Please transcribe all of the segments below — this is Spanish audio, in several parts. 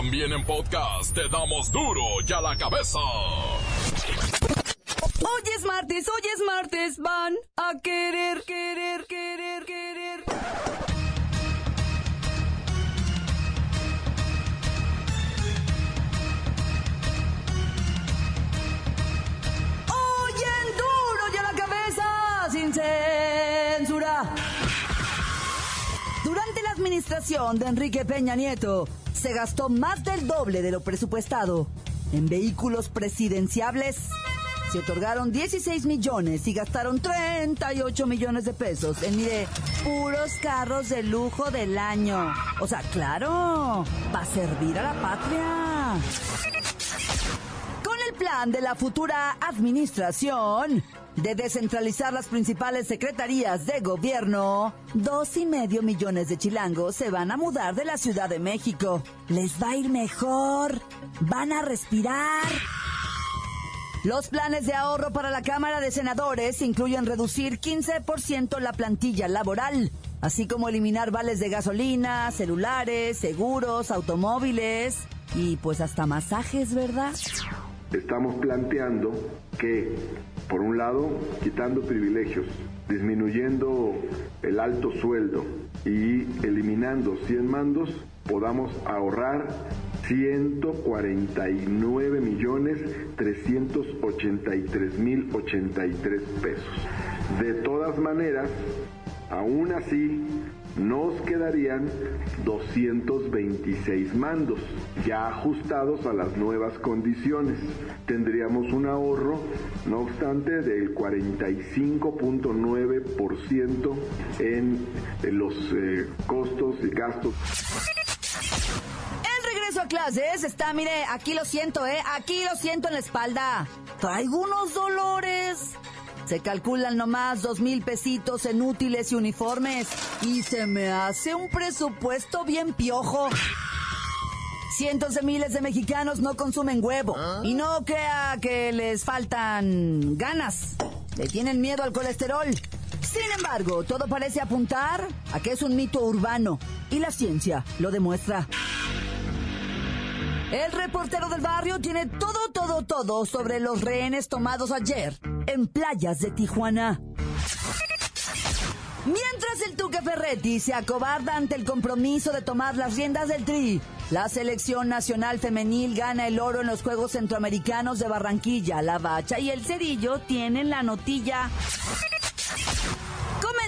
También en podcast te damos duro y a la cabeza. Hoy es martes, hoy es martes, van a querer, querer, querer, querer. Hoy en duro y la cabeza, sin censura. Durante la administración de Enrique Peña Nieto, se gastó más del doble de lo presupuestado en vehículos presidenciables. Se otorgaron 16 millones y gastaron 38 millones de pesos en, mire, puros carros de lujo del año. O sea, claro, va a servir a la patria. Plan de la futura administración de descentralizar las principales secretarías de gobierno, dos y medio millones de chilangos se van a mudar de la Ciudad de México. Les va a ir mejor. Van a respirar. Los planes de ahorro para la Cámara de Senadores incluyen reducir 15% la plantilla laboral, así como eliminar vales de gasolina, celulares, seguros, automóviles y pues hasta masajes, ¿verdad? Estamos planteando que, por un lado, quitando privilegios, disminuyendo el alto sueldo y eliminando 100 mandos, podamos ahorrar 149 millones 383 mil 83 pesos. De todas maneras, aún así, nos quedarían 226 mandos, ya ajustados a las nuevas condiciones. Tendríamos un ahorro, no obstante, del 45.9% en los eh, costos y gastos a clases está, mire, aquí lo siento, ¿eh? Aquí lo siento en la espalda. Traigo unos dolores. Se calculan nomás dos mil pesitos en útiles y uniformes. Y se me hace un presupuesto bien piojo. Cientos de miles de mexicanos no consumen huevo. Y no crea que les faltan ganas. Le tienen miedo al colesterol. Sin embargo, todo parece apuntar a que es un mito urbano. Y la ciencia lo demuestra. El reportero del barrio tiene todo, todo, todo sobre los rehenes tomados ayer en playas de Tijuana. Mientras el Tuque Ferretti se acobarda ante el compromiso de tomar las riendas del Tri, la selección nacional femenil gana el oro en los Juegos Centroamericanos de Barranquilla. La Bacha y el Cerillo tienen la notilla.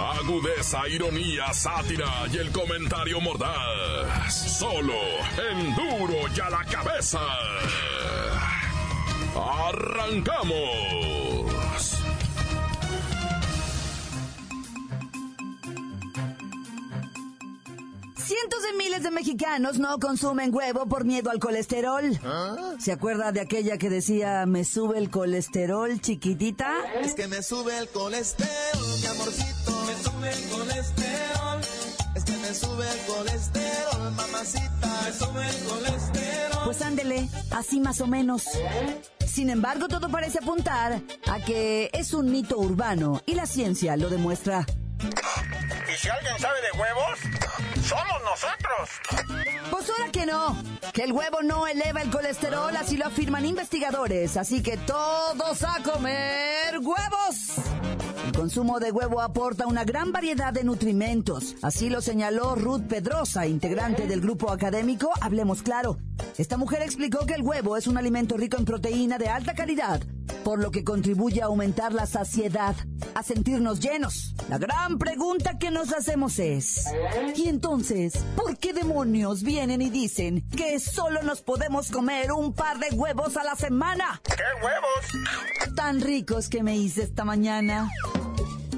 Agudeza, ironía, sátira y el comentario mordaz. Solo en duro y a la cabeza. ¡Arrancamos! Cientos de miles de mexicanos no consumen huevo por miedo al colesterol. ¿Se acuerda de aquella que decía, me sube el colesterol, chiquitita? Es que me sube el colesterol, mi amorcito. Colesterol. Es que me sube el colesterol, mamacita. Me sube el colesterol. Pues ándele, así más o menos. Sin embargo, todo parece apuntar a que es un mito urbano y la ciencia lo demuestra. ¿Y si alguien sabe de huevos? ¡Somos nosotros! Pues ahora que no, que el huevo no eleva el colesterol, así lo afirman investigadores. Así que todos a comer huevos. El consumo de huevo aporta una gran variedad de nutrimentos. Así lo señaló Ruth Pedrosa, integrante del grupo académico Hablemos Claro. Esta mujer explicó que el huevo es un alimento rico en proteína de alta calidad, por lo que contribuye a aumentar la saciedad, a sentirnos llenos. La gran pregunta que nos hacemos es, ¿y entonces por qué demonios vienen y dicen que solo nos podemos comer un par de huevos a la semana? ¿Qué huevos? Tan ricos que me hice esta mañana.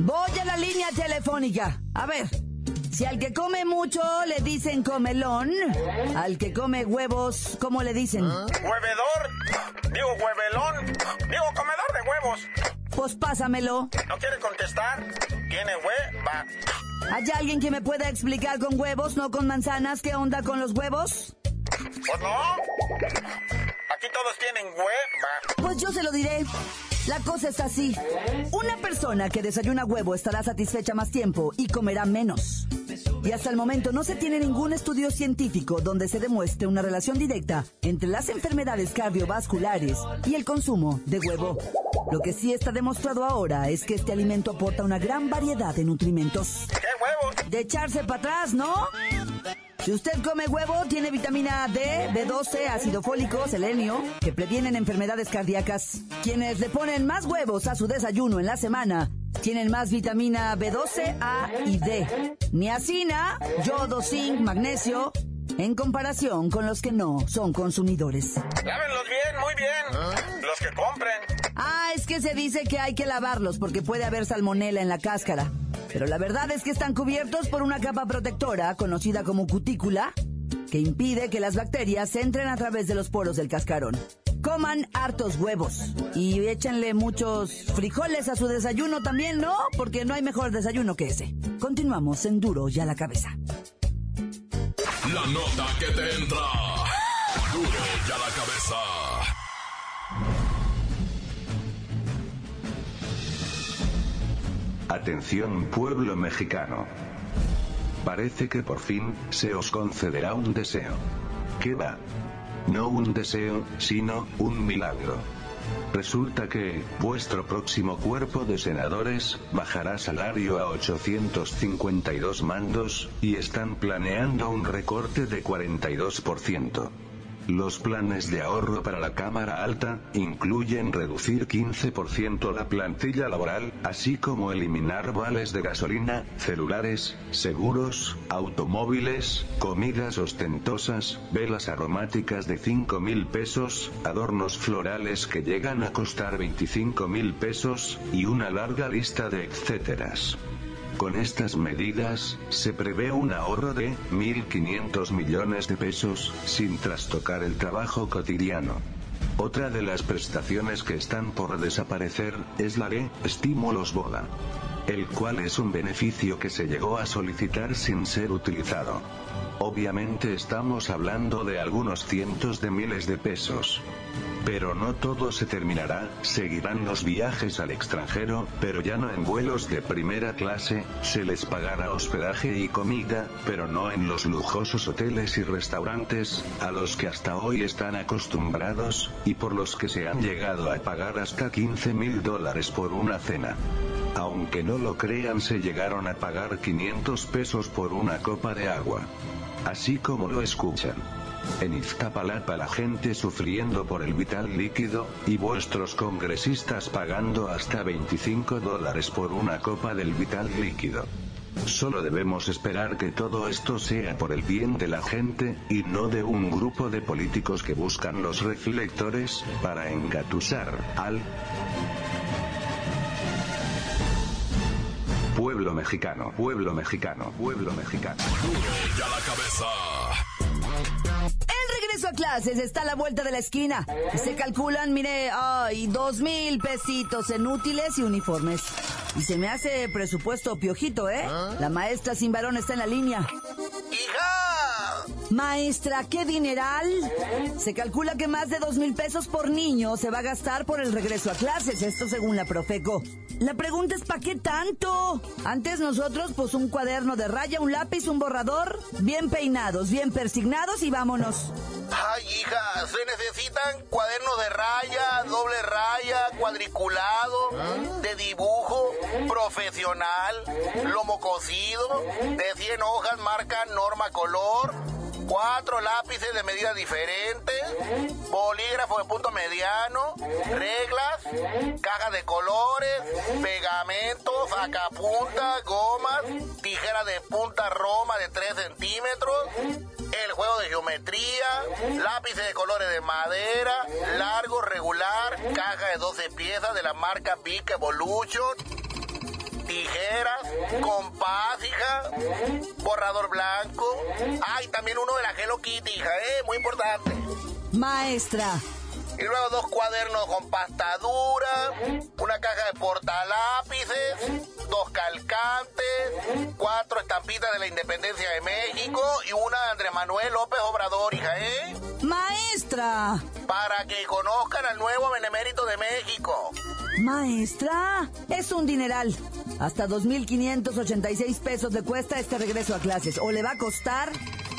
Voy a la línea telefónica. A ver, si al que come mucho le dicen comelón, al que come huevos, ¿cómo le dicen? ¿Huevedor? Digo huevelón. Digo comedor de huevos. Pues pásamelo. ¿No quiere contestar? ¿Tiene hueva? ¿Hay alguien que me pueda explicar con huevos, no con manzanas, qué onda con los huevos? Pues no. Aquí todos tienen hueva. Pues yo se lo diré. La cosa está así. Una persona que desayuna huevo estará satisfecha más tiempo y comerá menos. Y hasta el momento no se tiene ningún estudio científico donde se demuestre una relación directa entre las enfermedades cardiovasculares y el consumo de huevo. Lo que sí está demostrado ahora es que este alimento aporta una gran variedad de nutrimentos. De echarse para atrás, ¿no? Si usted come huevo, tiene vitamina D, B12, ácido fólico, selenio, que previenen enfermedades cardíacas. Quienes le ponen más huevos a su desayuno en la semana tienen más vitamina B12, A y D. Niacina, yodo, zinc, magnesio, en comparación con los que no son consumidores. Lávenlos bien, muy bien. Los que compren. Ah, es que se dice que hay que lavarlos porque puede haber salmonela en la cáscara. Pero la verdad es que están cubiertos por una capa protectora conocida como cutícula que impide que las bacterias entren a través de los poros del cascarón. Coman hartos huevos y échenle muchos frijoles a su desayuno también, ¿no? Porque no hay mejor desayuno que ese. Continuamos en Duro y a la cabeza. La nota que te entra. Duro y a la cabeza. Atención pueblo mexicano. Parece que por fin se os concederá un deseo. ¿Qué va? No un deseo, sino un milagro. Resulta que, vuestro próximo cuerpo de senadores, bajará salario a 852 mandos, y están planeando un recorte de 42%. Los planes de ahorro para la Cámara Alta incluyen reducir 15% la plantilla laboral, así como eliminar vales de gasolina, celulares, seguros, automóviles, comidas ostentosas, velas aromáticas de 5 mil pesos, adornos florales que llegan a costar 25 mil pesos, y una larga lista de etcéteras. Con estas medidas, se prevé un ahorro de 1.500 millones de pesos, sin trastocar el trabajo cotidiano. Otra de las prestaciones que están por desaparecer, es la de estímulos boda. El cual es un beneficio que se llegó a solicitar sin ser utilizado. Obviamente estamos hablando de algunos cientos de miles de pesos. Pero no todo se terminará, seguirán los viajes al extranjero, pero ya no en vuelos de primera clase, se les pagará hospedaje y comida, pero no en los lujosos hoteles y restaurantes, a los que hasta hoy están acostumbrados, y por los que se han llegado a pagar hasta 15 mil dólares por una cena. Aunque no lo crean se llegaron a pagar 500 pesos por una copa de agua. Así como lo escuchan. En Iztapalapa la gente sufriendo por el vital líquido, y vuestros congresistas pagando hasta 25 dólares por una copa del vital líquido. Solo debemos esperar que todo esto sea por el bien de la gente, y no de un grupo de políticos que buscan los reflectores, para engatusar al pueblo mexicano, pueblo mexicano, pueblo mexicano. Duro y a la cabeza. El regreso a clases está a la vuelta de la esquina. Se calculan, mire, ay, dos mil pesitos en útiles y uniformes. Y se me hace presupuesto piojito, ¿eh? La maestra sin varón está en la línea. ¡Hija! Maestra, ¿qué dineral? Se calcula que más de dos mil pesos por niño se va a gastar por el regreso a clases, esto según la Profeco. La pregunta es, ¿para qué tanto? Antes nosotros, pues un cuaderno de raya, un lápiz, un borrador, bien peinados, bien persignados y vámonos. Ay, hija, se necesitan cuadernos de raya, doble raya, cuadriculado, de dibujo, profesional, lomo cocido, de 100 hojas, marca norma color, cuatro lápices de medida diferente, bolígrafo de punto mediano, reglas, caja de colores, pegamento, sacapuntas, gomas, tijera de punta roma de 3 centímetros, el juego de geometría, lápices de colores de madera, largo, regular, caja de 12 piezas de la marca Bic Evolution, tijeras, compás, hija, borrador blanco. Ay, también uno de la Hello Kitty, hija, eh, muy importante. Maestra, Y luego dos cuadernos con pasta dura, una caja de portalápices, dos calcantes, cuatro estampitas de la independencia de México y una de Andrés Manuel López Obrador, hija, ¿eh? Maestra. Para que conozcan al nuevo benemérito de México. Maestra, es un dineral. Hasta 2.586 pesos le cuesta este regreso a clases. ¿O le va a costar?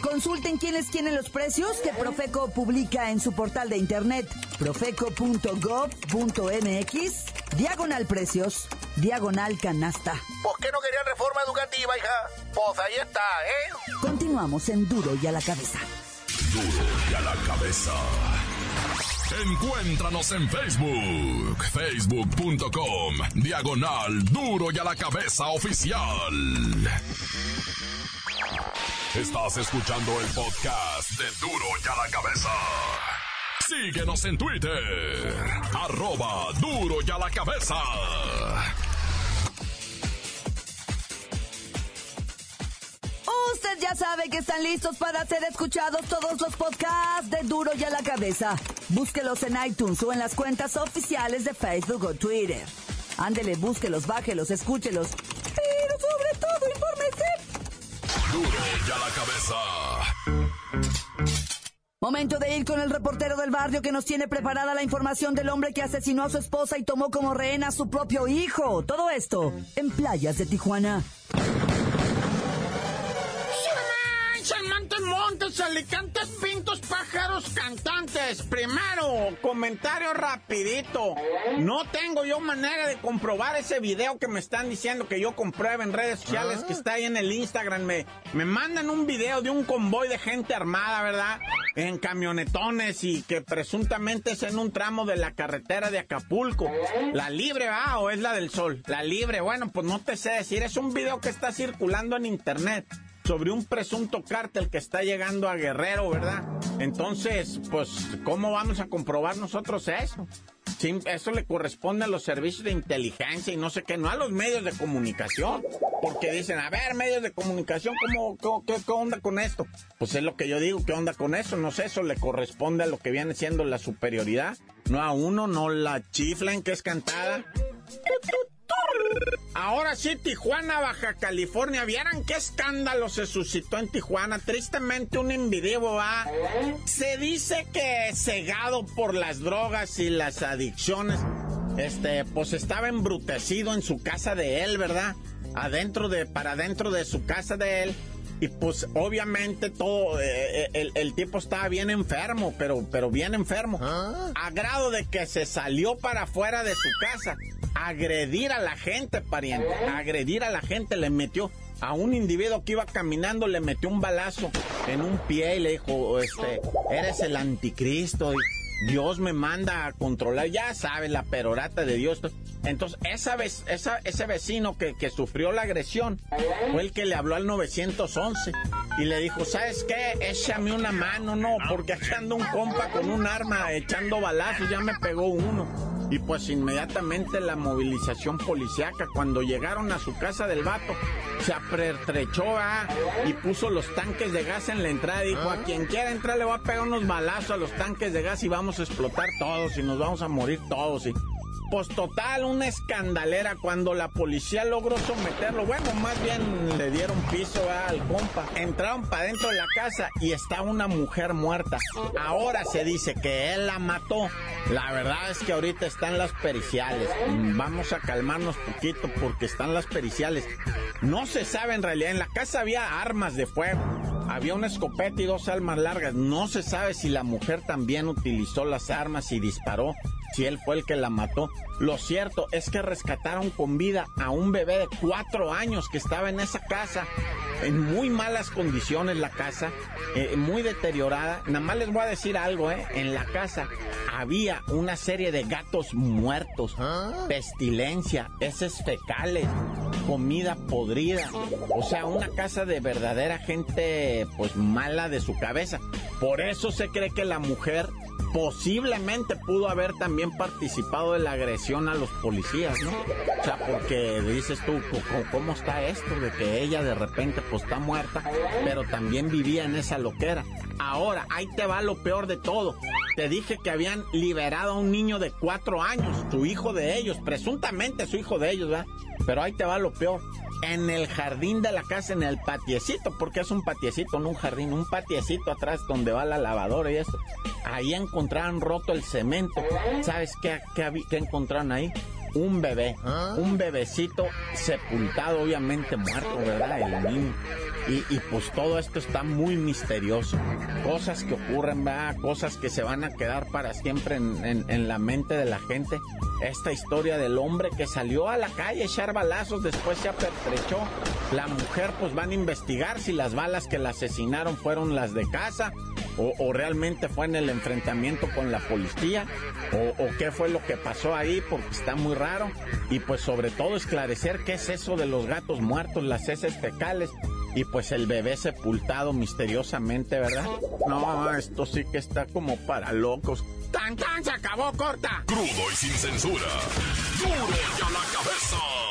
Consulten quiénes tienen los precios que Profeco publica en su portal de internet profeco.gov.mx, diagonal precios, diagonal canasta. ¿Por qué no querían reforma educativa, hija? Pues ahí está, ¿eh? Continuamos en Duro y a la cabeza. Duro y a la cabeza. Encuéntranos en Facebook, facebook.com, diagonal duro y a la cabeza oficial. Estás escuchando el podcast de duro y a la cabeza. Síguenos en Twitter, arroba duro y a la cabeza. Usted ya sabe que están listos para ser escuchados todos los podcasts de Duro y a la cabeza. Búsquelos en iTunes o en las cuentas oficiales de Facebook o Twitter. Ándele, búsquelos, bájelos, escúchelos. Duro la cabeza. Momento de ir con el reportero del barrio que nos tiene preparada la información del hombre que asesinó a su esposa y tomó como rehén a su propio hijo. Todo esto en playas de Tijuana. Montes, montes, alicantes, cantantes. Primero, comentario rapidito. No tengo yo manera de comprobar ese video que me están diciendo que yo compruebe en redes sociales que está ahí en el Instagram. Me, me mandan un video de un convoy de gente armada, ¿verdad? En camionetones y que presuntamente es en un tramo de la carretera de Acapulco. La libre, ¿va? ¿O es la del sol? La libre, bueno, pues no te sé decir. Es un video que está circulando en internet sobre un presunto cártel que está llegando a Guerrero, ¿verdad? Entonces, pues, ¿cómo vamos a comprobar nosotros eso? Eso le corresponde a los servicios de inteligencia y no sé qué, no a los medios de comunicación. Porque dicen, a ver, medios de comunicación, ¿cómo, cómo qué, qué, onda con esto? Pues es lo que yo digo, ¿qué onda con eso? No sé, eso le corresponde a lo que viene siendo la superioridad. No a uno, no la chiflen que es cantada. Ahora sí, Tijuana, Baja California. ¿Vieran qué escándalo se suscitó en Tijuana? Tristemente un individuo va. Se dice que cegado por las drogas y las adicciones, este, pues estaba embrutecido en su casa de él, ¿verdad? Adentro de, para adentro de su casa de él. Y pues obviamente todo, eh, el, el, tipo estaba bien enfermo, pero, pero bien enfermo. ¿Ah? A grado de que se salió para afuera de su casa agredir a la gente, pariente. Agredir a la gente, le metió a un individuo que iba caminando, le metió un balazo en un pie y le dijo, este, eres el anticristo. Y Dios me manda a controlar, ya sabes, la perorata de Dios. Entonces, esa vez, esa, ese vecino que, que, sufrió la agresión fue el que le habló al 911 y le dijo, ¿sabes qué? Échame una mano, no, porque aquí anda un compa con un arma echando balazos, ya me pegó uno. Y pues inmediatamente la movilización policiaca, cuando llegaron a su casa del vato, se apertrechó y puso los tanques de gas en la entrada. Dijo, a quien quiera entrar le va a pegar unos balazos a los tanques de gas y vamos a explotar todos y nos vamos a morir todos. Y pues total, una escandalera cuando la policía logró someterlo. Bueno, más bien le dieron piso al compa. Entraron para dentro de la casa y está una mujer muerta. Ahora se dice que él la mató. La verdad es que ahorita están las periciales. Vamos a calmarnos poquito porque están las periciales. No se sabe en realidad. En la casa había armas de fuego. Había una escopeta y dos armas largas. No se sabe si la mujer también utilizó las armas y disparó si él fue el que la mató. Lo cierto es que rescataron con vida a un bebé de cuatro años que estaba en esa casa, en muy malas condiciones la casa, eh, muy deteriorada. Nada más les voy a decir algo, ¿eh? En la casa había una serie de gatos muertos, pestilencia, heces fecales, comida podrida. O sea, una casa de verdadera gente, pues mala de su cabeza. Por eso se cree que la mujer posiblemente pudo haber también participado de la agresión a los policías, ¿no? O sea, porque dices tú, ¿cómo está esto de que ella de repente pues está muerta, pero también vivía en esa loquera? Ahora, ahí te va lo peor de todo. te dije que habían liberado a un niño de cuatro años, su hijo de ellos, presuntamente su hijo de ellos, ¿verdad? Pero ahí te va lo peor. En el jardín de la casa, en el patiecito, porque es un patiecito, no un jardín, un patiecito atrás donde va la lavadora y eso. Ahí encontraron roto el cemento. ¿Sabes qué, qué, qué encontraron ahí? un bebé, un bebecito sepultado, obviamente muerto, ¿verdad? El niño. Y, pues todo esto está muy misterioso. Cosas que ocurren. Cosas que se van a quedar para siempre en, la mente de la gente. Esta historia del hombre que salió a la calle a echar balazos, después se apertrechó. La mujer pues van a investigar si las balas que la asesinaron fueron las de casa o, o, realmente fue en el enfrentamiento con la policía, o, o, qué fue lo que pasó ahí, porque está muy raro, y pues sobre todo esclarecer qué es eso de los gatos muertos, las heces fecales, y pues el bebé sepultado misteriosamente, ¿verdad? No, esto sí que está como para locos. ¡Tan, tan! ¡Se acabó, corta! Crudo y sin censura. ¡Duro y a la cabeza!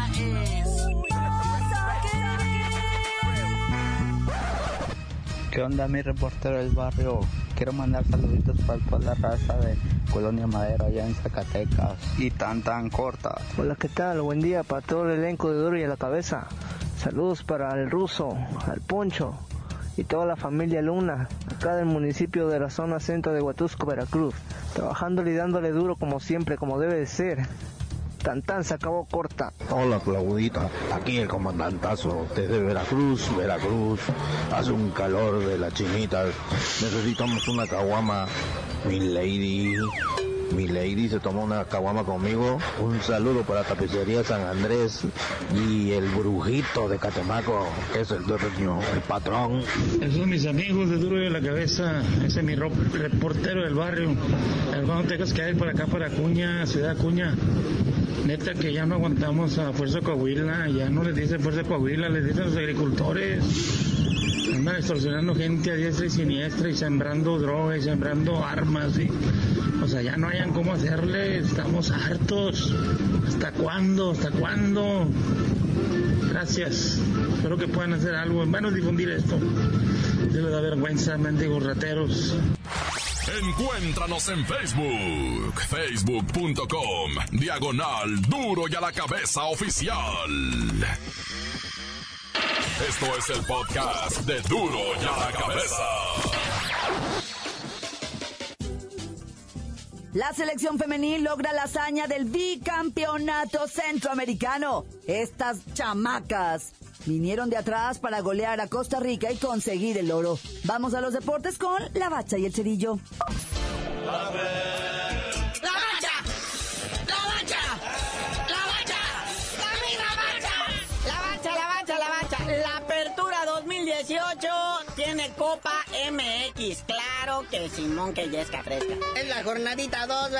¿Qué onda mi reportero del barrio? Quiero mandar saluditos para toda la raza de Colonia Madero allá en Zacatecas y tan tan corta. Hola, ¿qué tal? Buen día para todo el elenco de Duro y a la Cabeza. Saludos para el ruso, al Poncho y toda la familia Luna, acá del municipio de la zona centro de Huatusco, Veracruz. Trabajando y dándole duro como siempre, como debe de ser. Tan tan se acabó corta. Hola Claudita, aquí el comandantazo desde Veracruz, Veracruz. Hace un calor de la chinita. Necesitamos una caguama, mi lady. Mi lady se tomó una caguama conmigo. Un saludo para Tapicería San Andrés y el brujito de Catemaco, que es el dueño, el patrón. Esos son mis amigos de Duro de la Cabeza. Ese es mi reportero del barrio. Hermano, tengas que ir por acá para Acuña, Ciudad Acuña. Neta que ya no aguantamos a Fuerza Coahuila, ya no les dicen Fuerza Coahuila, les dicen los agricultores. Andan extorsionando gente a diestra y siniestra y sembrando drogas y sembrando armas. Y, o sea, ya no hayan cómo hacerle, estamos hartos. ¿Hasta cuándo? ¿Hasta cuándo? Gracias. Espero que puedan hacer algo. En vano difundir esto. Debe de vergüenza, mendigos rateros. Encuéntranos en Facebook, facebook.com, diagonal duro y a la cabeza oficial. Esto es el podcast de duro y a la cabeza. La selección femenil logra la hazaña del bicampeonato centroamericano. Estas chamacas vinieron de atrás para golear a Costa Rica y conseguir el oro. Vamos a los deportes con la bacha y el cerillo. ¡La bacha! ¡La bacha! ¡La bacha! ¡La misma bacha! La bacha, la bacha, la bacha. La apertura 2018 tiene Copa MX. Claro que Simón que ya está fresca. Es la jornadita 2,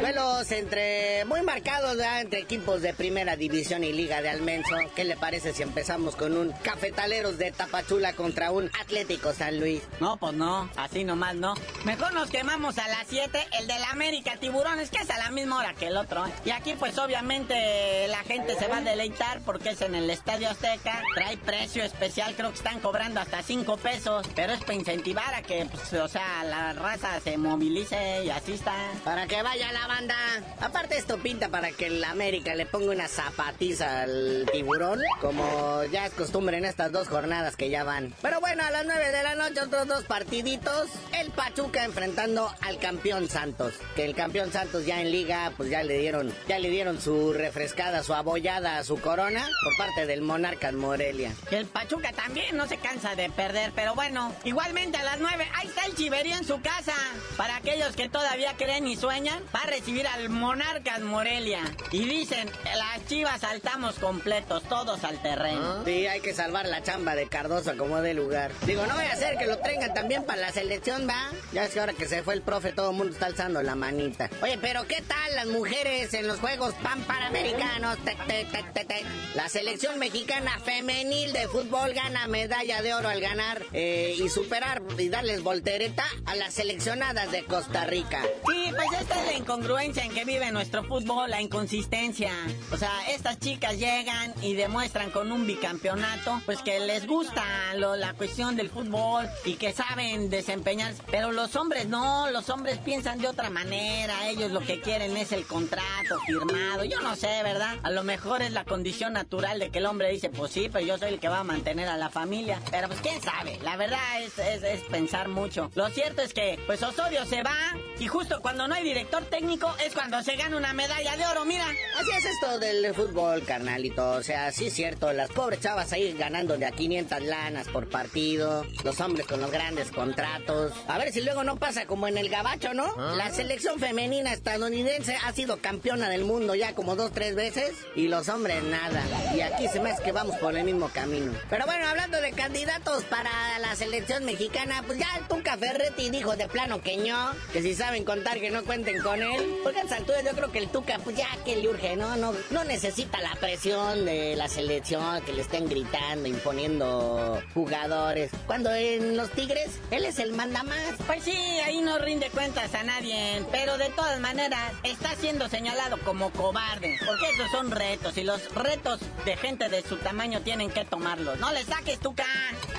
Duelos entre muy marcados, ¿verdad? entre equipos de primera división y liga de Almenso. ¿Qué le parece si empezamos con un Cafetaleros de Tapachula contra un Atlético San Luis? No, pues no, así nomás no. Mejor nos quemamos a las 7 el de la América Tiburones, que es a la misma hora que el otro. ¿eh? Y aquí pues obviamente la gente se va a deleitar porque es en el Estadio Azteca. Trae precio especial, creo que están cobrando hasta 5 pesos. Pero es para incentivar a que, pues, o sea, la raza se movilice y asista. Para que vaya la banda. Aparte esto pinta para que el América le ponga una zapatiza al tiburón, como ya es costumbre en estas dos jornadas que ya van. Pero bueno, a las 9 de la noche otros dos partiditos. El Pachuca enfrentando al campeón Santos. Que el campeón Santos ya en liga, pues ya le dieron, ya le dieron su refrescada, su abollada, su corona por parte del Monarcas Morelia. Y el Pachuca también no se cansa de perder, pero bueno. Igualmente a las 9, ahí está el chiverío en su casa. Para aquellos que todavía creen y sueñan, va a recibir al Monarcas Morelia. Y dicen, las chivas saltamos completos, todos al terreno. Sí, hay que salvar la chamba de Cardoso como de lugar. Digo, no voy a hacer que lo tengan también para la selección, ¿va? Ya es que ahora que se fue el profe, todo el mundo está alzando la manita. Oye, pero ¿qué tal las mujeres en los Juegos Pan Panamericanos? Te, te, te. La selección mexicana femenil de fútbol gana medalla de oro al ganar eh, y superar y darles voltereta a las seleccionadas de Costa Rica. Sí, pues esta es la incongruencia en que vive nuestro fútbol, la inconsistencia. O sea, estas chicas llegan y demuestran con un bicampeonato, pues que les gusta lo- la cuestión del fútbol y que saben desempeñarse. Pero los hombres no, los hombres piensan de otra manera. Ellos lo que quieren es el contrato firmado. Yo no sé, ¿verdad? A lo mejor es la condición natural de que el hombre dice, pues sí, pero yo soy el que va a mantener a la familia. Pero pues quién sabe, la verdad es, es, es pensar mucho. Lo cierto es que, pues Osorio se va y justo cuando no hay director técnico es cuando se gana una medalla de oro, mira. Así es esto del fútbol, carnalito. O sea, sí es cierto, las pobres chavas ahí ganando de a 500 lanas por partido, los hombres con los grandes contratos. A ver si luego no pasa como en el gabacho, ¿no? La selección femenina estadounidense ha sido campeona del mundo ya como dos, tres veces y los hombres nada. Y aquí se me hace que vamos por el mismo camino. Pero bueno, hablando de candidatos para la selección mexicana, pues ya el Tuca Ferretti dijo de plano que no, que si saben contar que no cuenten con él. Porque a esa altura yo creo que el Tuca, pues ya que le urge, ¿no? No, no necesita la presión de la selección, que le estén gritando, imponiendo jugadores. Cuando en los Tigres, él es el mandamás. Pues sí, ahí no rinde cuentas a nadie, pero de todas maneras está siendo señalado como cobarde, porque esos son retos y los retos de gente de su tamaño tienen que tomarlos. No le saques tu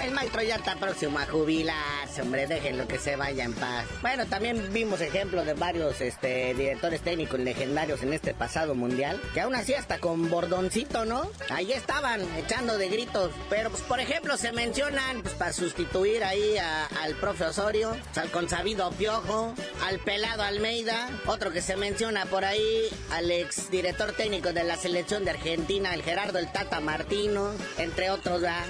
El maestro ya está próximo a jubilarse, hombre, déjenlo que se vaya en paz. Bueno, también vimos ejemplos de varios este, directores técnicos legendarios en este pasado mundial, que aún así hasta con bordoncito, ¿no? Ahí estaban echando de gritos, pero pues por ejemplo se mencionan pues para sustituir ahí al profe Osorio, pues, al consabido Piojo, al pelado Almeida, otro que se menciona por ahí, al ex director técnico de la selección de Argentina, el Gerardo el Tata Martino, entre otros, ¿verdad?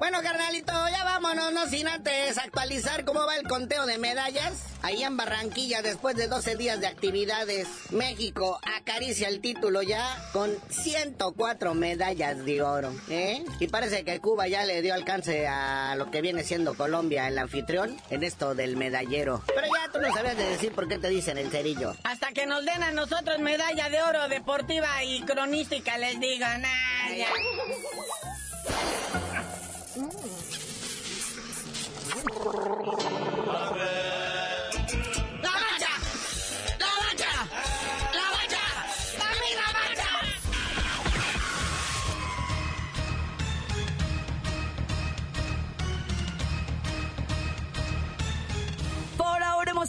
Bueno, carnalito, ya vámonos, no sin antes actualizar cómo va el conteo de medallas. Ahí en Barranquilla, después de 12 días de actividades, México acaricia el título ya con 104 medallas de oro, ¿eh? Y parece que Cuba ya le dio alcance a lo que viene siendo Colombia, el anfitrión, en esto del medallero. Pero ya tú no sabías de decir por qué te dicen el cerillo. Hasta que nos den a nosotros medalla de oro deportiva y cronística, les digo, nah,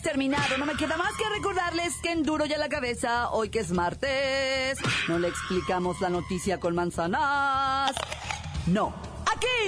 terminado. No me queda más que recordarles que en duro ya la cabeza, hoy que es martes, no le explicamos la noticia con manzanas. No.